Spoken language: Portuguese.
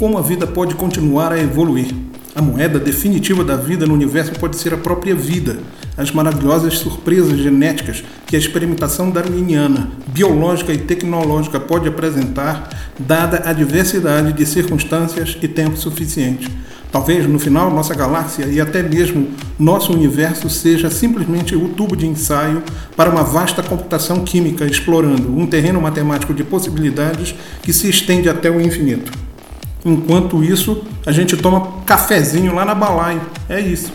como a vida pode continuar a evoluir. A moeda definitiva da vida no universo pode ser a própria vida, as maravilhosas surpresas genéticas que a experimentação darwiniana, biológica e tecnológica pode apresentar, dada a diversidade de circunstâncias e tempo suficiente. Talvez no final nossa galáxia e até mesmo nosso universo seja simplesmente o tubo de ensaio para uma vasta computação química explorando um terreno matemático de possibilidades que se estende até o infinito. Enquanto isso, a gente toma cafezinho lá na balaio. É isso.